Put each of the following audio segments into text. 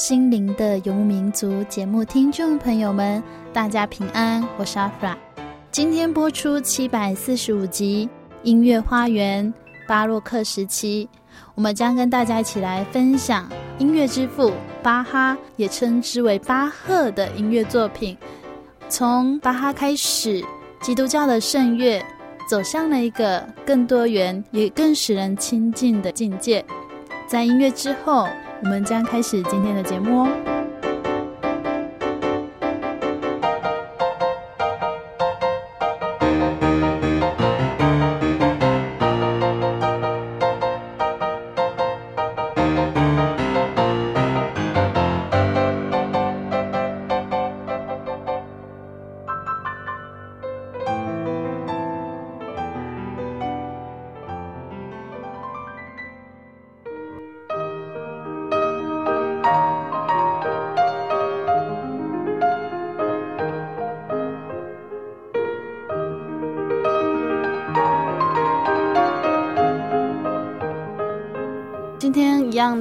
心灵的游牧民族节目听众朋友们，大家平安，我是阿弗拉。今天播出七百四十五集《音乐花园》巴洛克时期，我们将跟大家一起来分享音乐之父巴哈，也称之为巴赫的音乐作品。从巴哈开始，基督教的圣乐走向了一个更多元也更使人亲近的境界。在音乐之后。我们将开始今天的节目哦。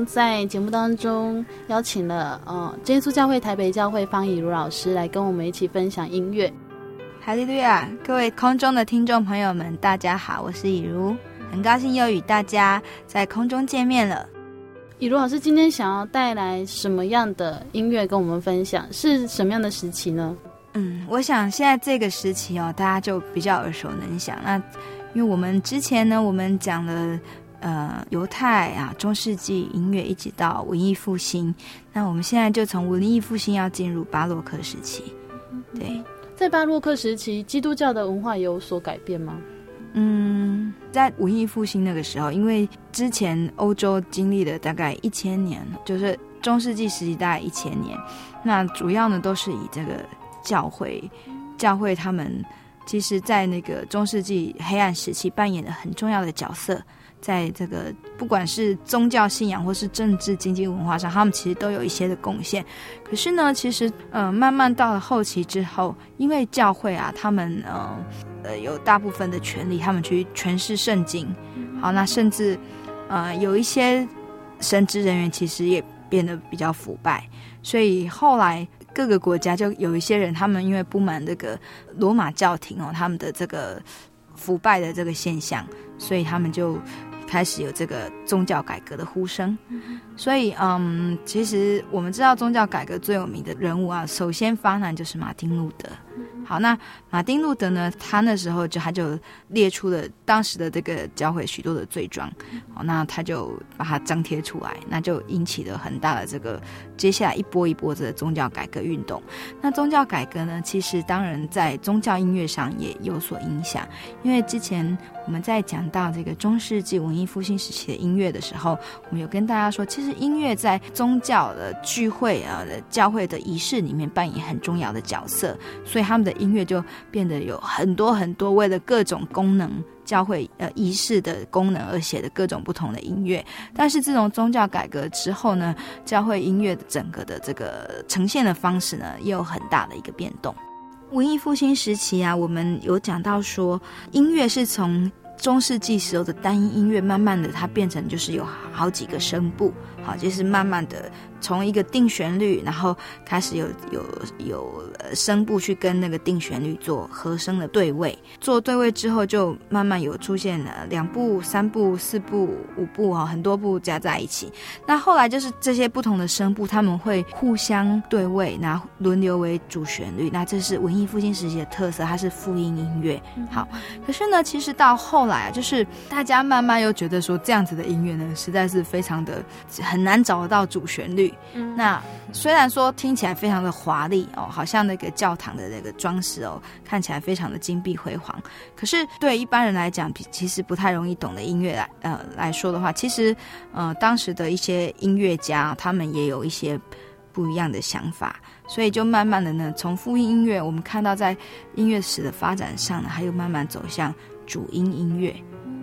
在节目当中邀请了呃，真耶稣教会台北教会方以如老师来跟我们一起分享音乐。哈利路亚！各位空中的听众朋友们，大家好，我是以如，很高兴又与大家在空中见面了。以如老师今天想要带来什么样的音乐跟我们分享？是什么样的时期呢？嗯，我想现在这个时期哦，大家就比较耳熟能详。那因为我们之前呢，我们讲了。呃，犹太啊，中世纪音乐一直到文艺复兴，那我们现在就从文艺复兴要进入巴洛克时期。对，在巴洛克时期，基督教的文化有所改变吗？嗯，在文艺复兴那个时候，因为之前欧洲经历了大概一千年，就是中世纪时期大概一千年，那主要呢都是以这个教会，教会他们其实在那个中世纪黑暗时期扮演了很重要的角色。在这个不管是宗教信仰或是政治经济文化上，他们其实都有一些的贡献。可是呢，其实呃，慢慢到了后期之后，因为教会啊，他们呃呃有大部分的权利，他们去诠释圣经。好，那甚至呃有一些神职人员其实也变得比较腐败，所以后来各个国家就有一些人，他们因为不满这个罗马教廷哦，他们的这个腐败的这个现象，所以他们就。开始有这个宗教改革的呼声，所以嗯，其实我们知道宗教改革最有名的人物啊，首先发难就是马丁路德。好，那马丁路德呢，他那时候就他就列出了当时的这个教会许多的罪状，好，那他就把它张贴出来，那就引起了很大的这个接下来一波一波的宗教改革运动。那宗教改革呢，其实当然在宗教音乐上也有所影响，因为之前我们在讲到这个中世纪文艺复兴时期的音乐的时候，我们有跟大家说，其实音乐在宗教的聚会啊的教会的仪式里面扮演很重要的角色，所以他们的。音乐就变得有很多很多，为了各种功能教会呃仪式的功能而写的各种不同的音乐。但是自从宗教改革之后呢，教会音乐的整个的这个呈现的方式呢，也有很大的一个变动。文艺复兴时期啊，我们有讲到说，音乐是从中世纪时候的单音音乐，慢慢的它变成就是有好几个声部，好，就是慢慢的。从一个定旋律，然后开始有有有声部去跟那个定旋律做和声的对位，做对位之后，就慢慢有出现了两部、三部、四部、五部哈，很多部加在一起。那后来就是这些不同的声部，他们会互相对位，然后轮流为主旋律。那这是文艺复兴时期的特色，它是复音音乐。好，可是呢，其实到后来啊，就是大家慢慢又觉得说，这样子的音乐呢，实在是非常的很难找得到主旋律。那虽然说听起来非常的华丽哦，好像那个教堂的那个装饰哦，看起来非常的金碧辉煌，可是对一般人来讲，其实不太容易懂的音乐来呃来说的话，其实呃当时的一些音乐家他们也有一些不一样的想法，所以就慢慢的呢，从复音音乐我们看到在音乐史的发展上呢，还有慢慢走向主音音乐。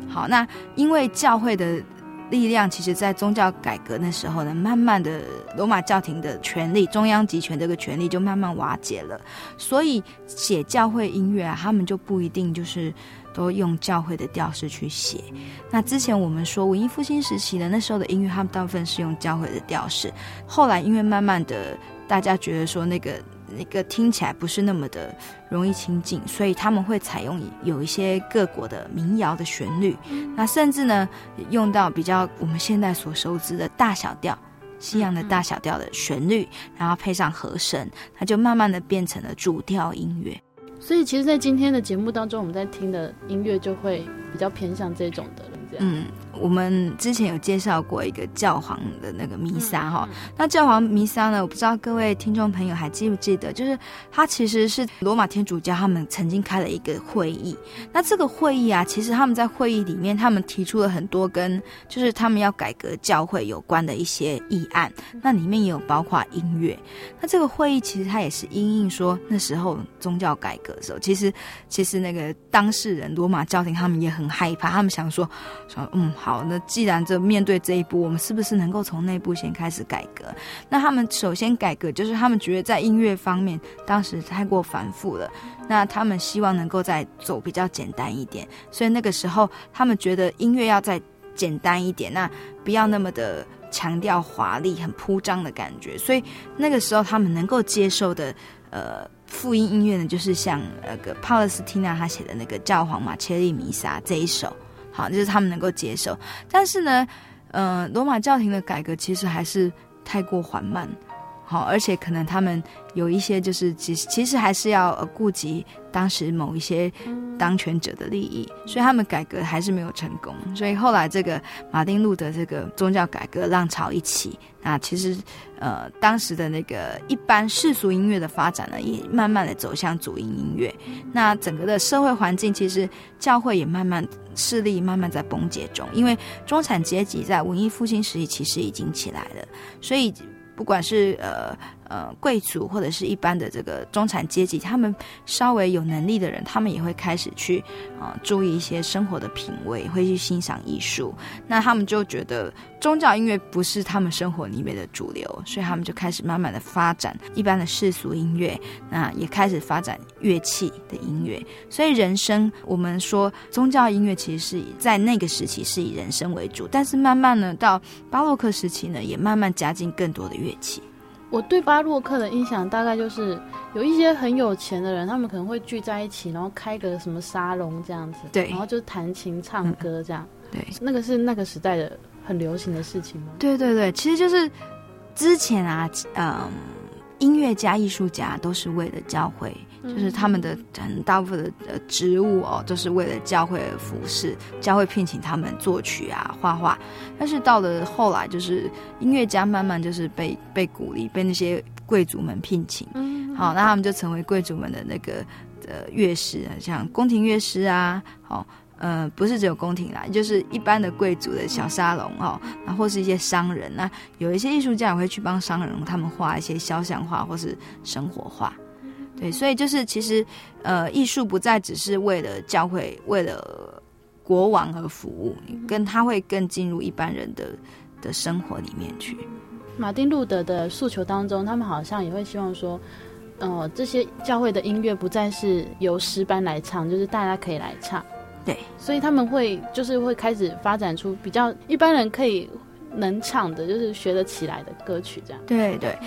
好，那因为教会的。力量其实，在宗教改革那时候呢，慢慢的罗马教廷的权力，中央集权这个权力就慢慢瓦解了。所以写教会音乐啊，他们就不一定就是都用教会的调式去写。那之前我们说文艺复兴时期的那时候的音乐，他们大部分是用教会的调式。后来因为慢慢的大家觉得说那个。那个听起来不是那么的容易亲近，所以他们会采用有一些各国的民谣的旋律，那甚至呢用到比较我们现在所熟知的大小调，西洋的大小调的旋律，然后配上和声，它就慢慢的变成了主调音乐。所以其实，在今天的节目当中，我们在听的音乐就会比较偏向这种的了，这样。嗯。我们之前有介绍过一个教皇的那个弥撒哈，那教皇弥撒呢，我不知道各位听众朋友还记不记得，就是他其实是罗马天主教他们曾经开了一个会议，那这个会议啊，其实他们在会议里面，他们提出了很多跟就是他们要改革教会有关的一些议案，那里面也有包括音乐。那这个会议其实它也是因应说那时候宗教改革的时候，其实其实那个当事人罗马教廷他们也很害怕，他们想说说嗯。好，那既然这面对这一步，我们是不是能够从内部先开始改革？那他们首先改革，就是他们觉得在音乐方面当时太过繁复了，那他们希望能够再走比较简单一点。所以那个时候，他们觉得音乐要再简单一点，那不要那么的强调华丽、很铺张的感觉。所以那个时候，他们能够接受的，呃，复音音乐呢，就是像那个帕勒斯蒂纳他写的那个教皇马切利弥撒这一首。好，就是他们能够接受，但是呢，呃，罗马教廷的改革其实还是太过缓慢，好，而且可能他们有一些就是其实其实还是要顾及当时某一些当权者的利益，所以他们改革还是没有成功，所以后来这个马丁路德这个宗教改革浪潮一起，那其实。呃，当时的那个一般世俗音乐的发展呢，也慢慢的走向主音音乐。那整个的社会环境，其实教会也慢慢势力慢慢在崩解中，因为中产阶级在文艺复兴时期其实已经起来了，所以。不管是呃呃贵族或者是一般的这个中产阶级，他们稍微有能力的人，他们也会开始去啊、呃、注意一些生活的品味，会去欣赏艺术。那他们就觉得宗教音乐不是他们生活里面的主流，所以他们就开始慢慢的发展一般的世俗音乐，那也开始发展乐器的音乐。所以人声，我们说宗教音乐其实是以在那个时期是以人声为主，但是慢慢呢到巴洛克时期呢，也慢慢加进更多的乐器。我对巴洛克的印象大概就是有一些很有钱的人，他们可能会聚在一起，然后开个什么沙龙这样子，对，然后就弹琴唱歌这样，嗯、对，那个是那个时代的很流行的事情吗？对对对，其实就是之前啊，嗯，音乐家、艺术家都是为了教会。就是他们的很大部分的呃职务哦，都是为了教会而服侍，教会聘请他们作曲啊、画画。但是到了后来，就是音乐家慢慢就是被被鼓励，被那些贵族们聘请。嗯，好，那他们就成为贵族们的那个呃乐师，像宫廷乐师啊，好，呃，不是只有宫廷啦，就是一般的贵族的小沙龙哦，然后或是一些商人那，有一些艺术家也会去帮商人他们画一些肖像画或是生活画。对，所以就是其实，呃，艺术不再只是为了教会，为了国王而服务，跟他会更进入一般人的的生活里面去。马丁路德的诉求当中，他们好像也会希望说，呃，这些教会的音乐不再是由诗班来唱，就是大家可以来唱。对，所以他们会就是会开始发展出比较一般人可以能唱的，就是学得起来的歌曲，这样。对对，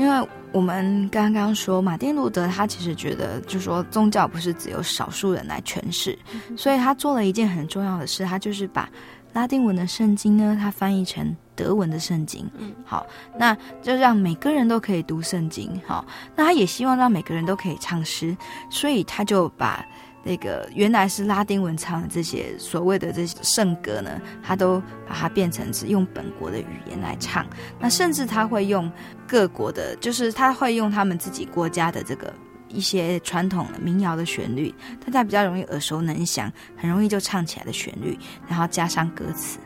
因为我们刚刚说马丁路德他其实觉得，就是说宗教不是只有少数人来诠释，所以他做了一件很重要的事，他就是把拉丁文的圣经呢，他翻译成德文的圣经。嗯，好，那就让每个人都可以读圣经。好，那他也希望让每个人都可以唱诗，所以他就把。那个原来是拉丁文唱的这些所谓的这些圣歌呢，他都把它变成是用本国的语言来唱。那甚至他会用各国的，就是他会用他们自己国家的这个一些传统的民谣的旋律，大家比较容易耳熟能详，很容易就唱起来的旋律，然后加上歌词。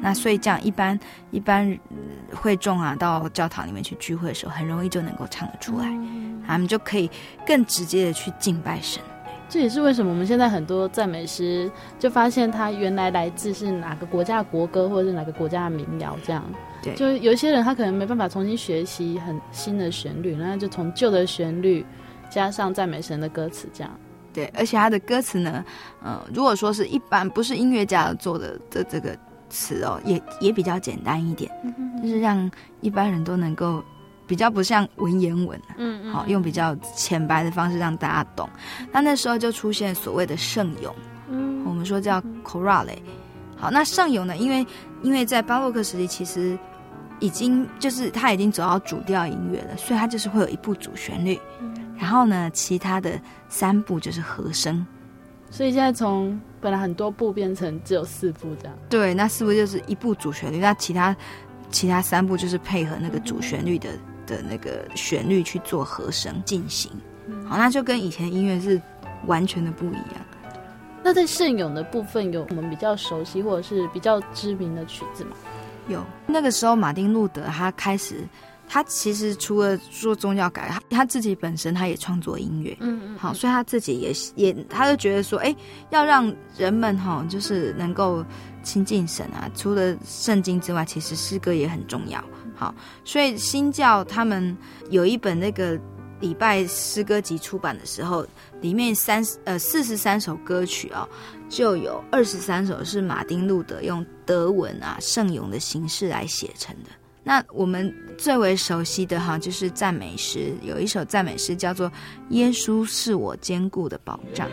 那所以这样一般一般会众啊，到教堂里面去聚会的时候，很容易就能够唱得出来，他们就可以更直接的去敬拜神。这也是为什么我们现在很多赞美诗就发现它原来来自是哪个国家的国歌，或者是哪个国家的民谣，这样。对，就有一些人他可能没办法重新学习很新的旋律，那就从旧的旋律加上赞美神的歌词，这样。对，而且他的歌词呢，嗯、呃，如果说是一般不是音乐家做的这这个词哦，也也比较简单一点，嗯哼哼，就是让一般人都能够。比较不像文言文，嗯，嗯，好，用比较浅白的方式让大家懂。那那时候就出现所谓的圣咏，嗯，我们说叫 chorale。好，那圣咏呢，因为因为在巴洛克时期，其实已经就是他已经走到主调音乐了，所以他就是会有一部主旋律，然后呢，其他的三部就是和声。所以现在从本来很多部变成只有四部这样。对，那四部就是一部主旋律，那其他其他三部就是配合那个主旋律的。的那个旋律去做和声进行，好，那就跟以前音乐是完全的不一样。那在圣咏的部分，有我们比较熟悉或者是比较知名的曲子吗？有，那个时候马丁路德他开始，他其实除了做宗教改革，他他自己本身他也创作音乐，嗯嗯，好，所以他自己也也，他就觉得说，哎，要让人们哈，就是能够亲近神啊，除了圣经之外，其实诗歌也很重要。所以新教他们有一本那个礼拜诗歌集出版的时候，里面三呃四十三首歌曲、哦，就有二十三首是马丁路德用德文啊圣咏的形式来写成的。那我们最为熟悉的哈，就是赞美诗，有一首赞美诗叫做《耶稣是我坚固的保障》。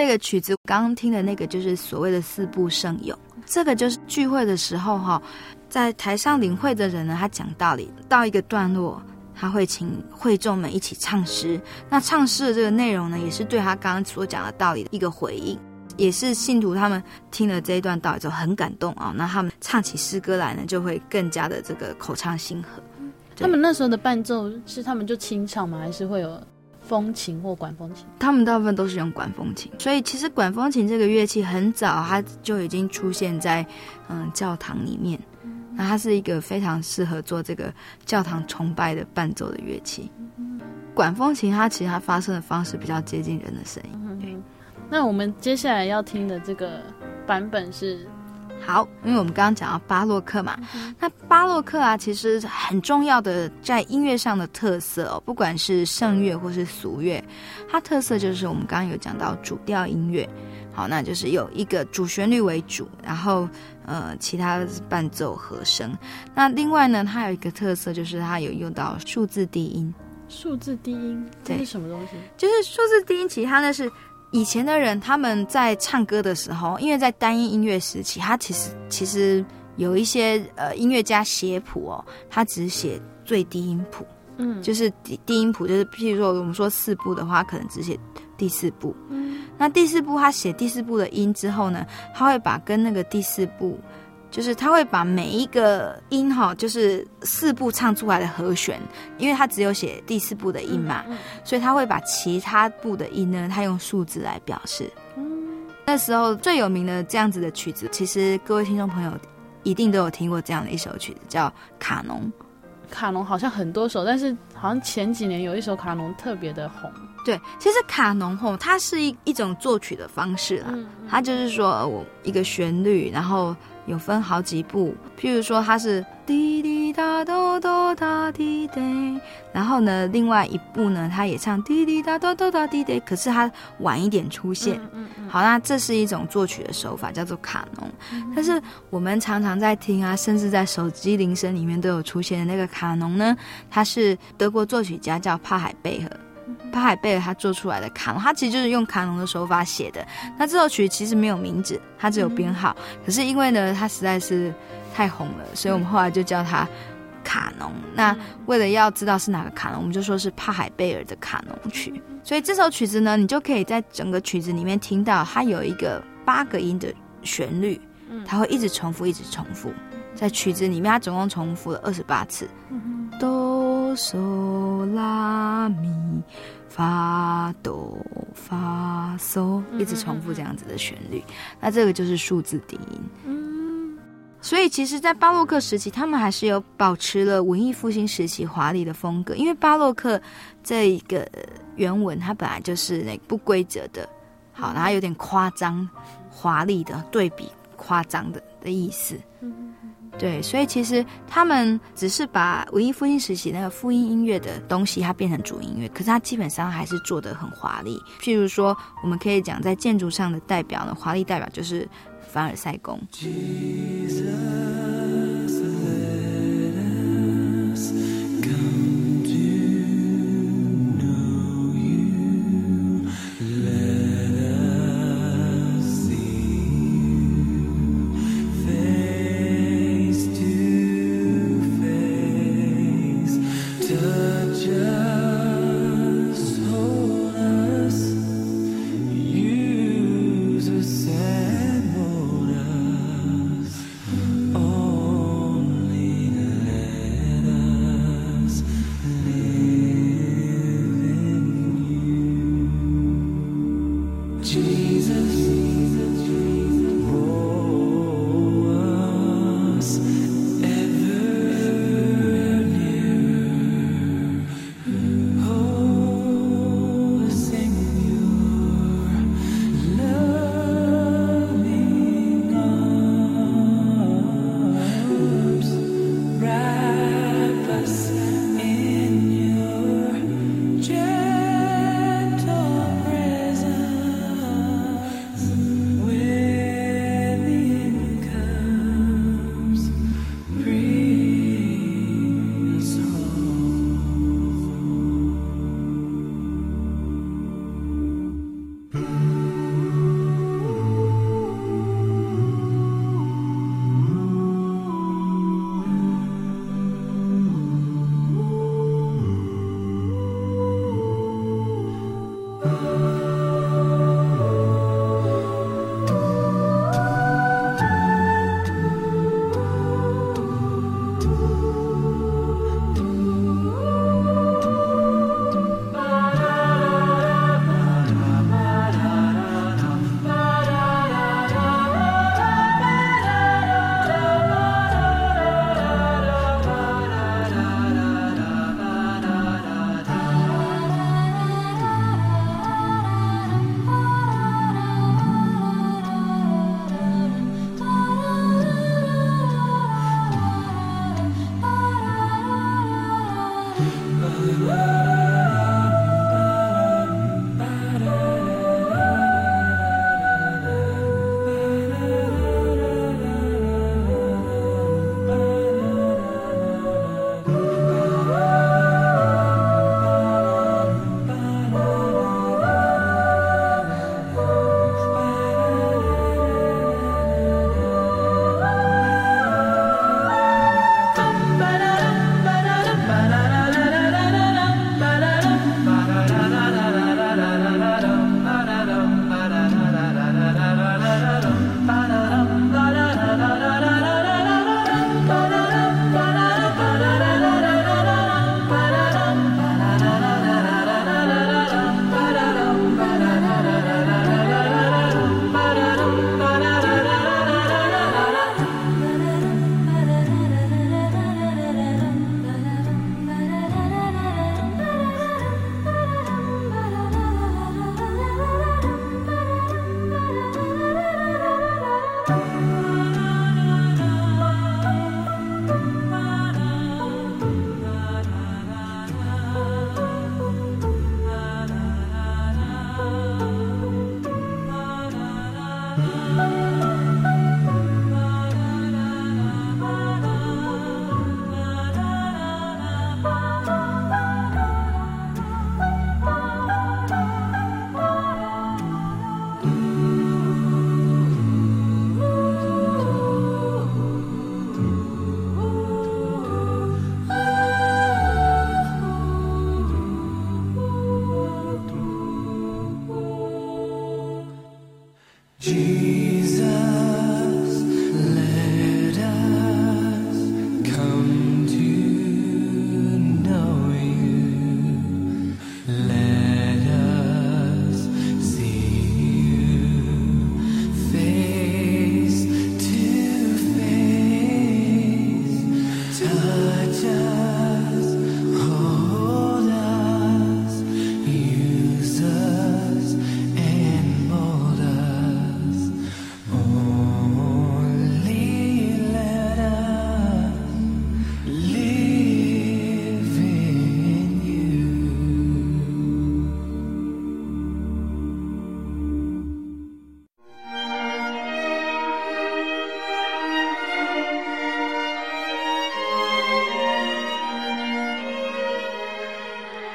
这个曲子刚刚听的那个就是所谓的四部圣咏，这个就是聚会的时候哈，在台上领会的人呢，他讲道理到一个段落，他会请会众们一起唱诗。那唱诗的这个内容呢，也是对他刚刚所讲的道理的一个回应，也是信徒他们听了这一段道理之后很感动啊，那他们唱起诗歌来呢，就会更加的这个口唱心和。他们那时候的伴奏是他们就清唱吗？还是会有风琴或管风琴？他们大部分都是用管风琴，所以其实管风琴这个乐器很早它就已经出现在嗯教堂里面。那它是一个非常适合做这个教堂崇拜的伴奏的乐器。管风琴它其实它发声的方式比较接近人的声音。那我们接下来要听的这个版本是？好，因为我们刚刚讲到巴洛克嘛，那巴洛克啊，其实很重要的在音乐上的特色哦，不管是圣乐或是俗乐，它特色就是我们刚刚有讲到主调音乐，好，那就是有一个主旋律为主，然后呃，其他的是伴奏和声。那另外呢，它有一个特色就是它有用到数字低音，数字低音这是什么东西？就是数字低音，其实它那是。以前的人他们在唱歌的时候，因为在单音音乐时期，他其实其实有一些呃音乐家写谱哦，他只写最低音谱，嗯，就是低低音谱，就是譬如说我们说四部的话，可能只写第四部，嗯，那第四部他写第四部的音之后呢，他会把跟那个第四部。就是他会把每一个音哈，就是四部唱出来的和弦，因为他只有写第四部的音嘛，所以他会把其他部的音呢，他用数字来表示。嗯、那时候最有名的这样子的曲子，其实各位听众朋友一定都有听过这样的一首曲子，叫《卡农》。卡农好像很多首，但是好像前几年有一首卡农特别的红。对，其实卡农吼，它是一一种作曲的方式啦，嗯嗯、它就是说我一个旋律，然后。有分好几步，譬如说它是滴滴答哆哆答滴滴，然后呢，另外一部呢，它也唱滴滴答哆哆答滴滴，可是它晚一点出现。好，那这是一种作曲的手法，叫做卡农。嗯、但是我们常常在听啊，甚至在手机铃声里面都有出现的那个卡农呢，它是德国作曲家叫帕海贝赫。帕海贝尔他做出来的卡农，他其实就是用卡农的手法写的。那这首曲其实没有名字，它只有编号。嗯、可是因为呢，它实在是太红了，所以我们后来就叫它卡农。嗯、那为了要知道是哪个卡农，我们就说是帕海贝尔的卡农曲。所以这首曲子呢，你就可以在整个曲子里面听到它有一个八个音的旋律，它会一直重复，一直重复。在曲子里面，它总共重复了二十八次。哆嗦拉咪。发哆发嗦，一直重复这样子的旋律，嗯、那这个就是数字低音。嗯，所以其实，在巴洛克时期，他们还是有保持了文艺复兴时期华丽的风格，因为巴洛克这一个原文它本来就是那不规则的，好，然后有点夸张、华丽的对比、夸张的的意思。嗯对，所以其实他们只是把文艺复兴时期那个复音音乐的东西，它变成主音乐，可是它基本上还是做得很华丽。譬如说，我们可以讲在建筑上的代表呢，华丽代表就是凡尔赛宫。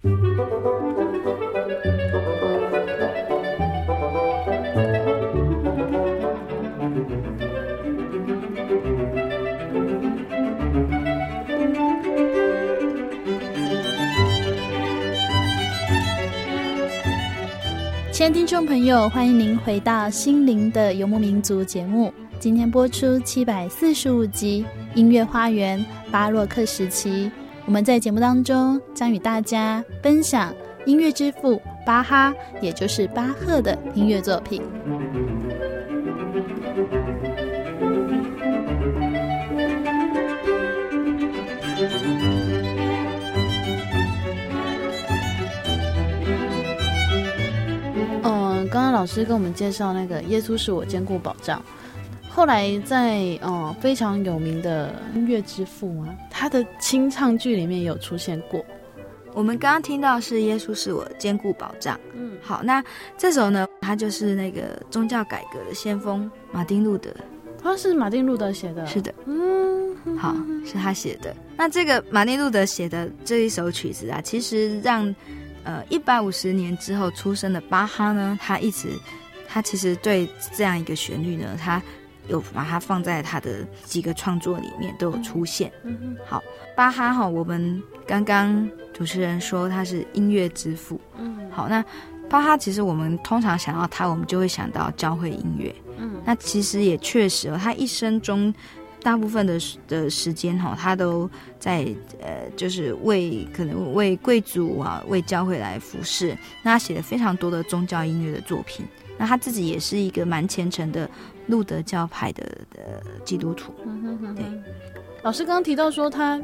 亲爱的听众朋友，欢迎您回到《心灵的游牧民族》节目。今天播出七百四十五集《音乐花园》巴洛克时期。我们在节目当中将与大家分享音乐之父巴哈，也就是巴赫的音乐作品。刚刚老师跟我们介绍那个耶稣是我坚固保障，后来在嗯非常有名的音乐之父啊，他的清唱剧里面有出现过。我们刚刚听到是耶稣是我坚固保障，嗯，好，那这首呢，他就是那个宗教改革的先锋马丁路德，他是马丁路德写的，是的，嗯，好，是他写的。那这个马丁路德写的这一首曲子啊，其实让。呃，一百五十年之后出生的巴哈呢，他一直，他其实对这样一个旋律呢，他有把它放在他的几个创作里面都有出现。嗯嗯。好，巴哈哈，我们刚刚主持人说他是音乐之父。嗯。好，那巴哈其实我们通常想到他，我们就会想到教会音乐。嗯。那其实也确实哦，他一生中大部分的的时间哈，他都在呃，就是为可能为贵族啊，为教会来服侍。那他写了非常多的宗教音乐的作品。那他自己也是一个蛮虔诚的路德教派的的基督徒。嗯哼哼哼对，老师刚刚提到说他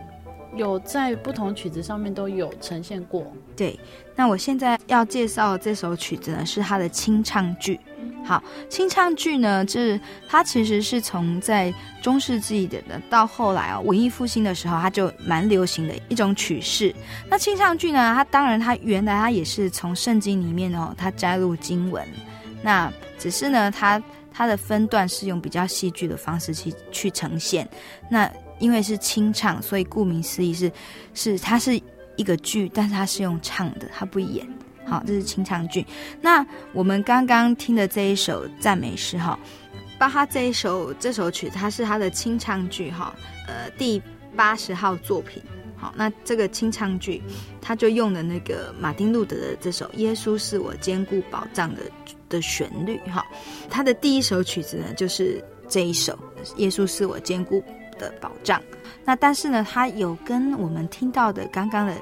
有在不同曲子上面都有呈现过。对，那我现在要介绍这首曲子呢，是他的清唱剧。好，清唱剧呢，就是它其实是从在中世纪的到后来啊、哦，文艺复兴的时候，它就蛮流行的一种曲式。那清唱剧呢，它当然它原来它也是从圣经里面哦，它摘录经文。那只是呢，它它的分段是用比较戏剧的方式去去呈现。那因为是清唱，所以顾名思义是是它是一个剧，但是它是用唱的，它不演。好，这是清唱剧。那我们刚刚听的这一首赞美诗，哈，巴哈这一首这首曲，它是他的清唱剧，哈，呃，第八十号作品。好，那这个清唱剧，他就用的那个马丁路德的这首《耶稣是我坚固保障》的的旋律，哈，他的第一首曲子呢，就是这一首《耶稣是我坚固的保障》。那但是呢，他有跟我们听到的刚刚的。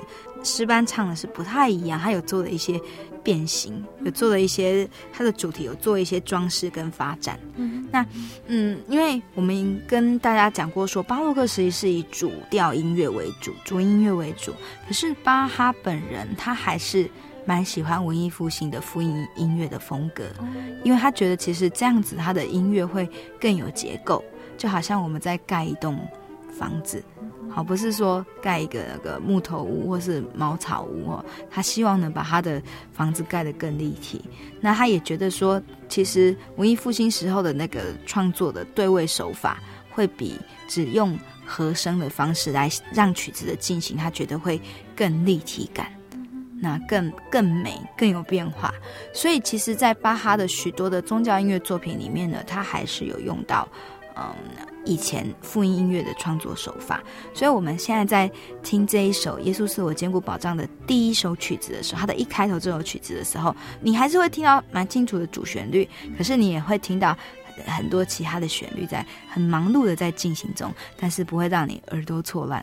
诗班唱的是不太一样，他有做了一些变形，有做了一些他的主题有做一些装饰跟发展。嗯，那嗯，因为我们跟大家讲过说，巴洛克时期是以主调音乐为主，主音乐为主。可是巴哈本人他还是蛮喜欢文艺复兴的复音音乐的风格，因为他觉得其实这样子他的音乐会更有结构，就好像我们在盖一栋房子。好，不是说盖一个那个木头屋或是茅草屋哦，他希望能把他的房子盖得更立体。那他也觉得说，其实文艺复兴时候的那个创作的对位手法，会比只用和声的方式来让曲子的进行，他觉得会更立体感，那更更美，更有变化。所以，其实，在巴哈的许多的宗教音乐作品里面呢，他还是有用到。嗯，以前复音音乐的创作手法，所以我们现在在听这一首《耶稣是我坚固保障》的第一首曲子的时候，它的一开头这首曲子的时候，你还是会听到蛮清楚的主旋律，可是你也会听到很多其他的旋律在很忙碌的在进行中，但是不会让你耳朵错乱。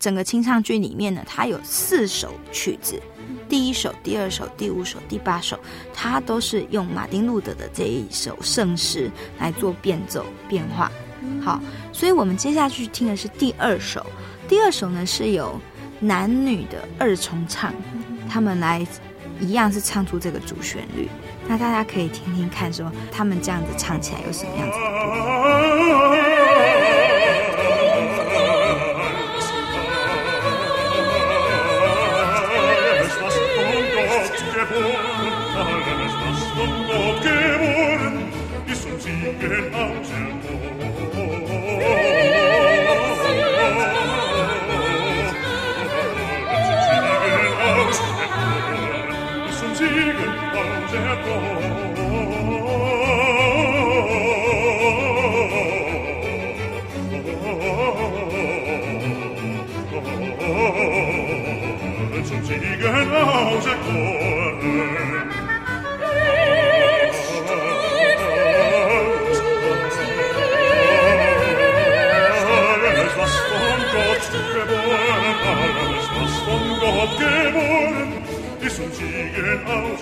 整个清唱剧里面呢，它有四首曲子，第一首、第二首、第五首、第八首，它都是用马丁路德的这一首圣诗来做变奏变化。好，所以我们接下去听的是第二首。第二首呢是由男女的二重唱，他们来一样是唱出这个主旋律。那大家可以听听看，说他们这样子唱起来有什么样子的不 seligen Hause kommen. Alles, was von Gott geboren, alles, was von Gott geboren, Siegen. Siegen aus.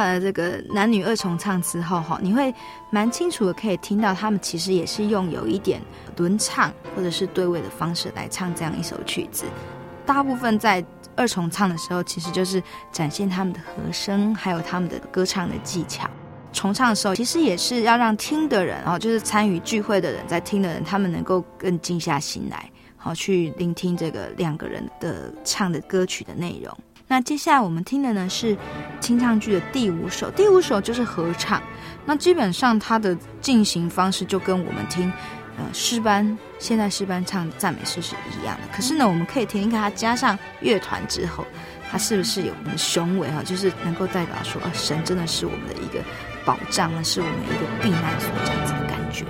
完了这个男女二重唱之后，哈，你会蛮清楚的可以听到，他们其实也是用有一点轮唱或者是对位的方式来唱这样一首曲子。大部分在二重唱的时候，其实就是展现他们的和声，还有他们的歌唱的技巧。重唱的时候，其实也是要让听的人，哦，就是参与聚会的人，在听的人，他们能够更静下心来，好去聆听这个两个人的唱的歌曲的内容。那接下来我们听的呢是清唱剧的第五首，第五首就是合唱。那基本上它的进行方式就跟我们听呃诗班现在诗班唱赞美诗是一样的。可是呢，我们可以听一看它加上乐团之后，它是不是有我们的雄伟哈？就是能够代表说，啊，神真的是我们的一个保障啊，是我们一个避难所这样子的感觉。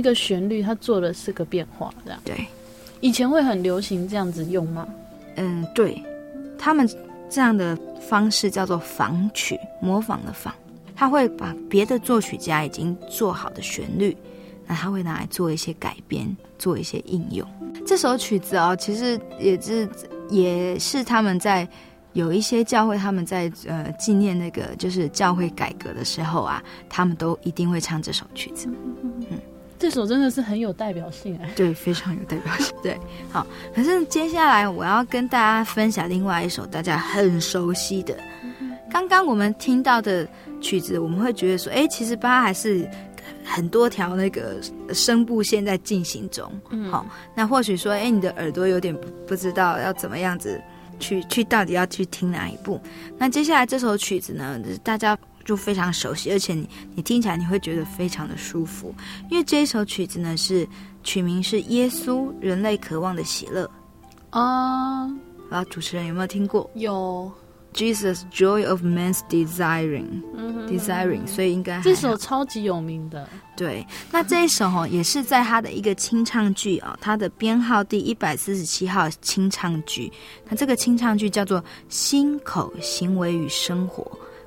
一个旋律，它做了四个变化，这样。对，以前会很流行这样子用吗？嗯，对，他们这样的方式叫做仿曲，模仿的仿。他会把别的作曲家已经做好的旋律，那他会拿来做一些改编，做一些应用。这首曲子哦，其实也是也是他们在有一些教会，他们在呃纪念那个就是教会改革的时候啊，他们都一定会唱这首曲子。嗯，这首真的是很有代表性哎，对，非常有代表性。对，好，可是接下来我要跟大家分享另外一首大家很熟悉的，刚刚我们听到的。曲子我们会觉得说，哎，其实它还是很多条那个声部线在进行中。嗯，好，那或许说，哎，你的耳朵有点不知道要怎么样子去去到底要去听哪一部。那接下来这首曲子呢，大家就非常熟悉，而且你你听起来你会觉得非常的舒服，因为这一首曲子呢是曲名是《耶稣人类渴望的喜乐》啊。啊，主持人有没有听过？有。Jesus, joy of man's desiring, desiring，所以应该这首超级有名的。对，那这一首哦，也是在他的一个清唱剧啊，他的编号第一百四十七号清唱剧。那这个清唱剧叫做《心口行为与生活》。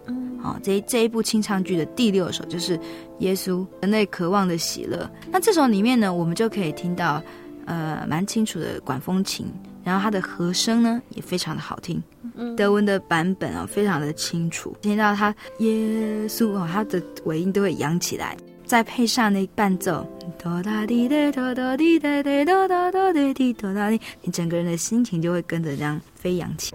嗯，好，这这一部清唱剧的第六首就是耶稣人类渴望的喜乐。那这首里面呢，我们就可以听到呃蛮清楚的管风琴。然后它的和声呢也非常的好听，德文的版本啊、哦、非常的清楚，听到它耶稣哦，它的尾音都会扬起来，再配上那伴奏，哆哒滴哒哆哒滴哒哒哆哒哆哒滴哆哒滴，你整个人的心情就会跟着这样飞扬起。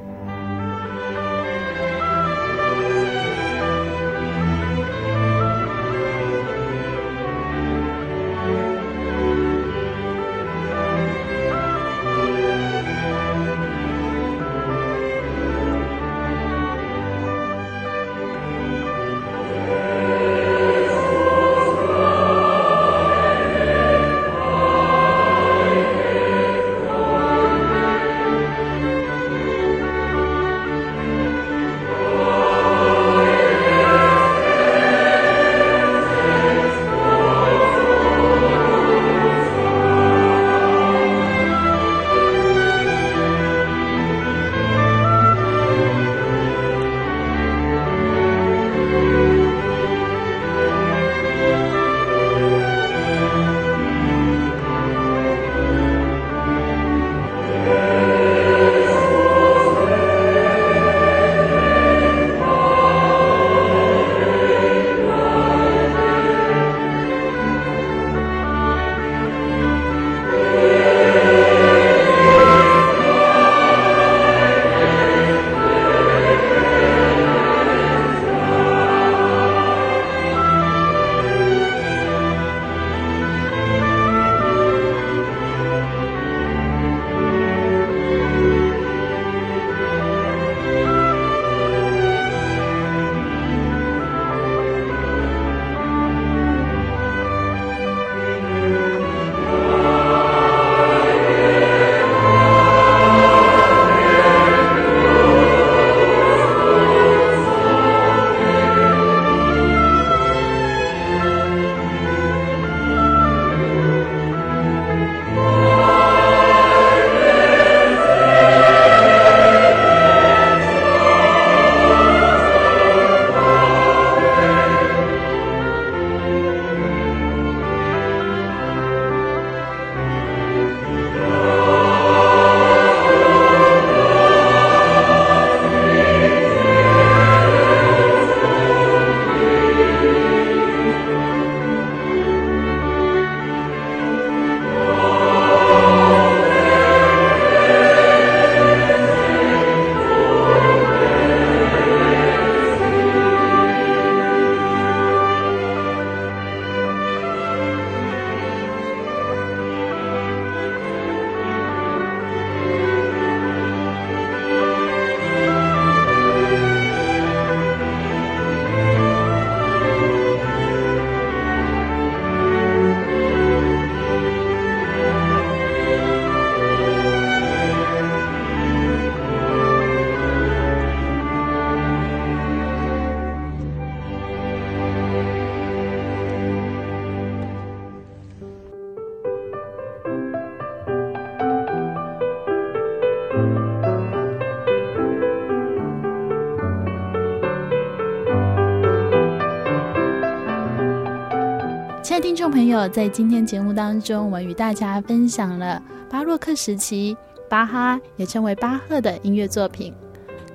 听众朋友，在今天节目当中，我与大家分享了巴洛克时期巴哈，也称为巴赫的音乐作品。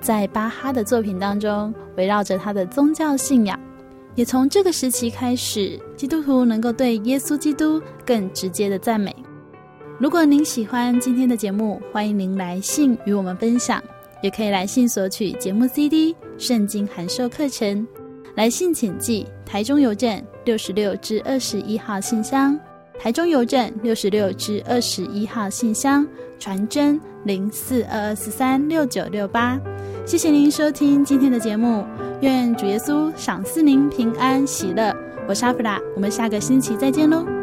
在巴哈的作品当中，围绕着他的宗教信仰，也从这个时期开始，基督徒能够对耶稣基督更直接的赞美。如果您喜欢今天的节目，欢迎您来信与我们分享，也可以来信索取节目 CD、圣经函授课程。来信请寄台中邮政六十六至二十一号信箱，台中邮政六十六至二十一号信箱，传真零四二二四三六九六八。谢谢您收听今天的节目，愿主耶稣赏赐您平安喜乐。我是阿弗拉，我们下个星期再见喽。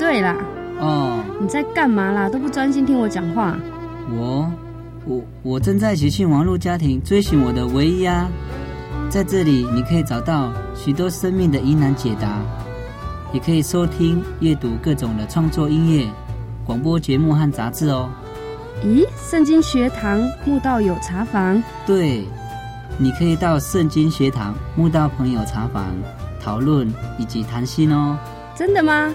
对啦？哦，你在干嘛啦？都不专心听我讲话。我，我，我正在喜讯网络家庭追寻我的唯一啊！在这里，你可以找到许多生命的疑难解答，也可以收听、阅读各种的创作音乐、广播节目和杂志哦。咦，圣经学堂慕道友茶房？对，你可以到圣经学堂慕道朋友茶房讨论以及谈心哦。真的吗？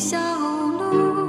小路，